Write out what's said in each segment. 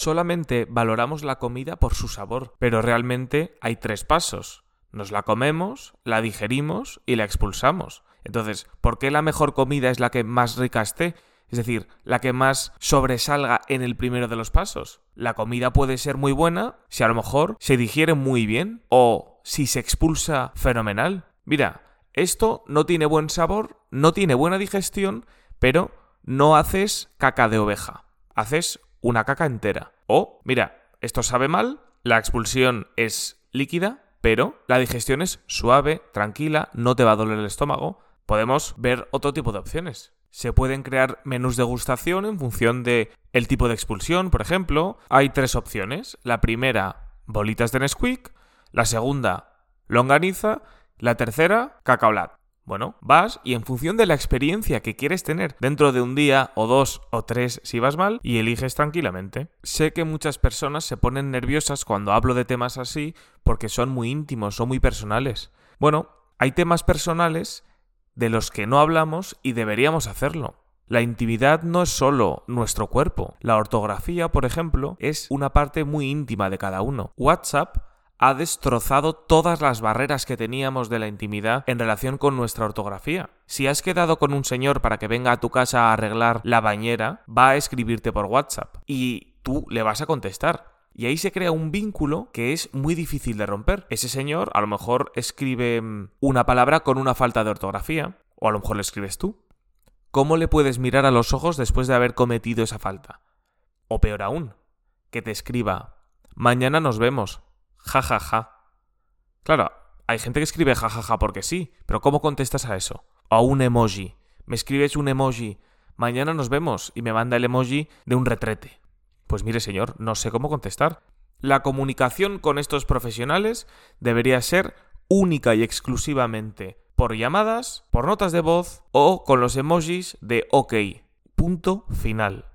solamente valoramos la comida por su sabor, pero realmente hay tres pasos. Nos la comemos, la digerimos y la expulsamos. Entonces, ¿por qué la mejor comida es la que más rica esté? Es decir, la que más sobresalga en el primero de los pasos. La comida puede ser muy buena si a lo mejor se digiere muy bien o si se expulsa fenomenal. Mira, esto no tiene buen sabor, no tiene buena digestión, pero no haces caca de oveja, haces una caca entera. O, mira, esto sabe mal, la expulsión es líquida, pero la digestión es suave, tranquila, no te va a doler el estómago. Podemos ver otro tipo de opciones. Se pueden crear menús de gustación en función de el tipo de expulsión, por ejemplo. Hay tres opciones. La primera, bolitas de Nesquik. La segunda, longaniza. La tercera, cacaolat. Bueno, vas y en función de la experiencia que quieres tener dentro de un día o dos o tres si vas mal y eliges tranquilamente. Sé que muchas personas se ponen nerviosas cuando hablo de temas así porque son muy íntimos o muy personales. Bueno, hay temas personales de los que no hablamos y deberíamos hacerlo. La intimidad no es solo nuestro cuerpo. La ortografía, por ejemplo, es una parte muy íntima de cada uno. WhatsApp ha destrozado todas las barreras que teníamos de la intimidad en relación con nuestra ortografía. Si has quedado con un señor para que venga a tu casa a arreglar la bañera, va a escribirte por WhatsApp y tú le vas a contestar. Y ahí se crea un vínculo que es muy difícil de romper. Ese señor a lo mejor escribe mm, una palabra con una falta de ortografía, o a lo mejor le escribes tú. ¿Cómo le puedes mirar a los ojos después de haber cometido esa falta? O peor aún, que te escriba, mañana nos vemos, ja ja ja. Claro, hay gente que escribe ja ja porque sí, pero ¿cómo contestas a eso? A un emoji. Me escribes un emoji, mañana nos vemos, y me manda el emoji de un retrete. Pues mire, señor, no sé cómo contestar. La comunicación con estos profesionales debería ser única y exclusivamente por llamadas, por notas de voz o con los emojis de OK. Punto final.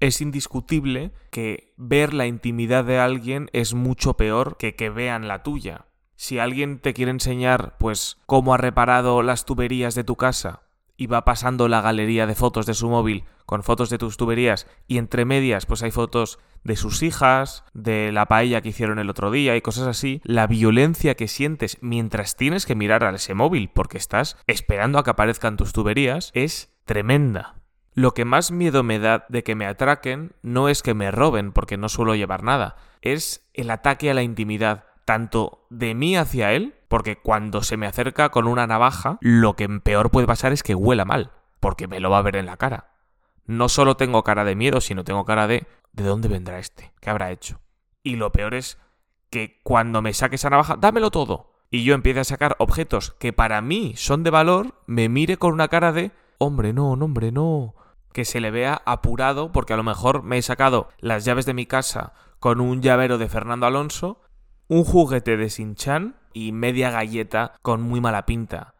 Es indiscutible que ver la intimidad de alguien es mucho peor que que vean la tuya. Si alguien te quiere enseñar, pues, cómo ha reparado las tuberías de tu casa y va pasando la galería de fotos de su móvil con fotos de tus tuberías y entre medias pues hay fotos de sus hijas, de la paella que hicieron el otro día y cosas así, la violencia que sientes mientras tienes que mirar a ese móvil porque estás esperando a que aparezcan tus tuberías es tremenda. Lo que más miedo me da de que me atraquen no es que me roben porque no suelo llevar nada, es el ataque a la intimidad, tanto de mí hacia él, porque cuando se me acerca con una navaja, lo que peor puede pasar es que huela mal, porque me lo va a ver en la cara. No solo tengo cara de miedo, sino tengo cara de ¿de dónde vendrá este? ¿Qué habrá hecho? Y lo peor es que cuando me saque esa navaja, dámelo todo. Y yo empiece a sacar objetos que para mí son de valor, me mire con una cara de hombre, no, no, hombre, no. Que se le vea apurado porque a lo mejor me he sacado las llaves de mi casa con un llavero de Fernando Alonso un juguete de Sinchan y media galleta con muy mala pinta.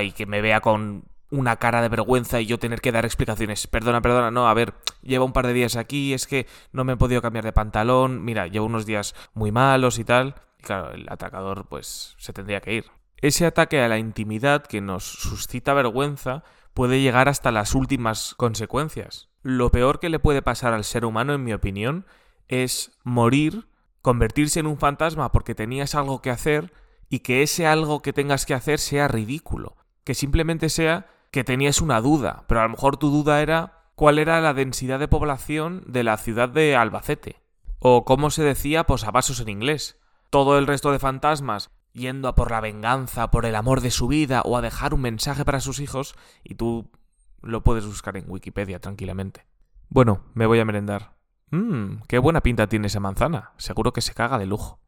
y que me vea con una cara de vergüenza y yo tener que dar explicaciones. Perdona, perdona, no, a ver, llevo un par de días aquí, es que no me he podido cambiar de pantalón, mira, llevo unos días muy malos y tal. Y claro, el atacador pues se tendría que ir. Ese ataque a la intimidad que nos suscita vergüenza puede llegar hasta las últimas consecuencias. Lo peor que le puede pasar al ser humano, en mi opinión, es morir convertirse en un fantasma porque tenías algo que hacer y que ese algo que tengas que hacer sea ridículo. Que simplemente sea que tenías una duda, pero a lo mejor tu duda era cuál era la densidad de población de la ciudad de Albacete. O cómo se decía posavasos en inglés. Todo el resto de fantasmas yendo a por la venganza, por el amor de su vida o a dejar un mensaje para sus hijos y tú lo puedes buscar en Wikipedia tranquilamente. Bueno, me voy a merendar. Mmm, qué buena pinta tiene esa manzana. Seguro que se caga de lujo.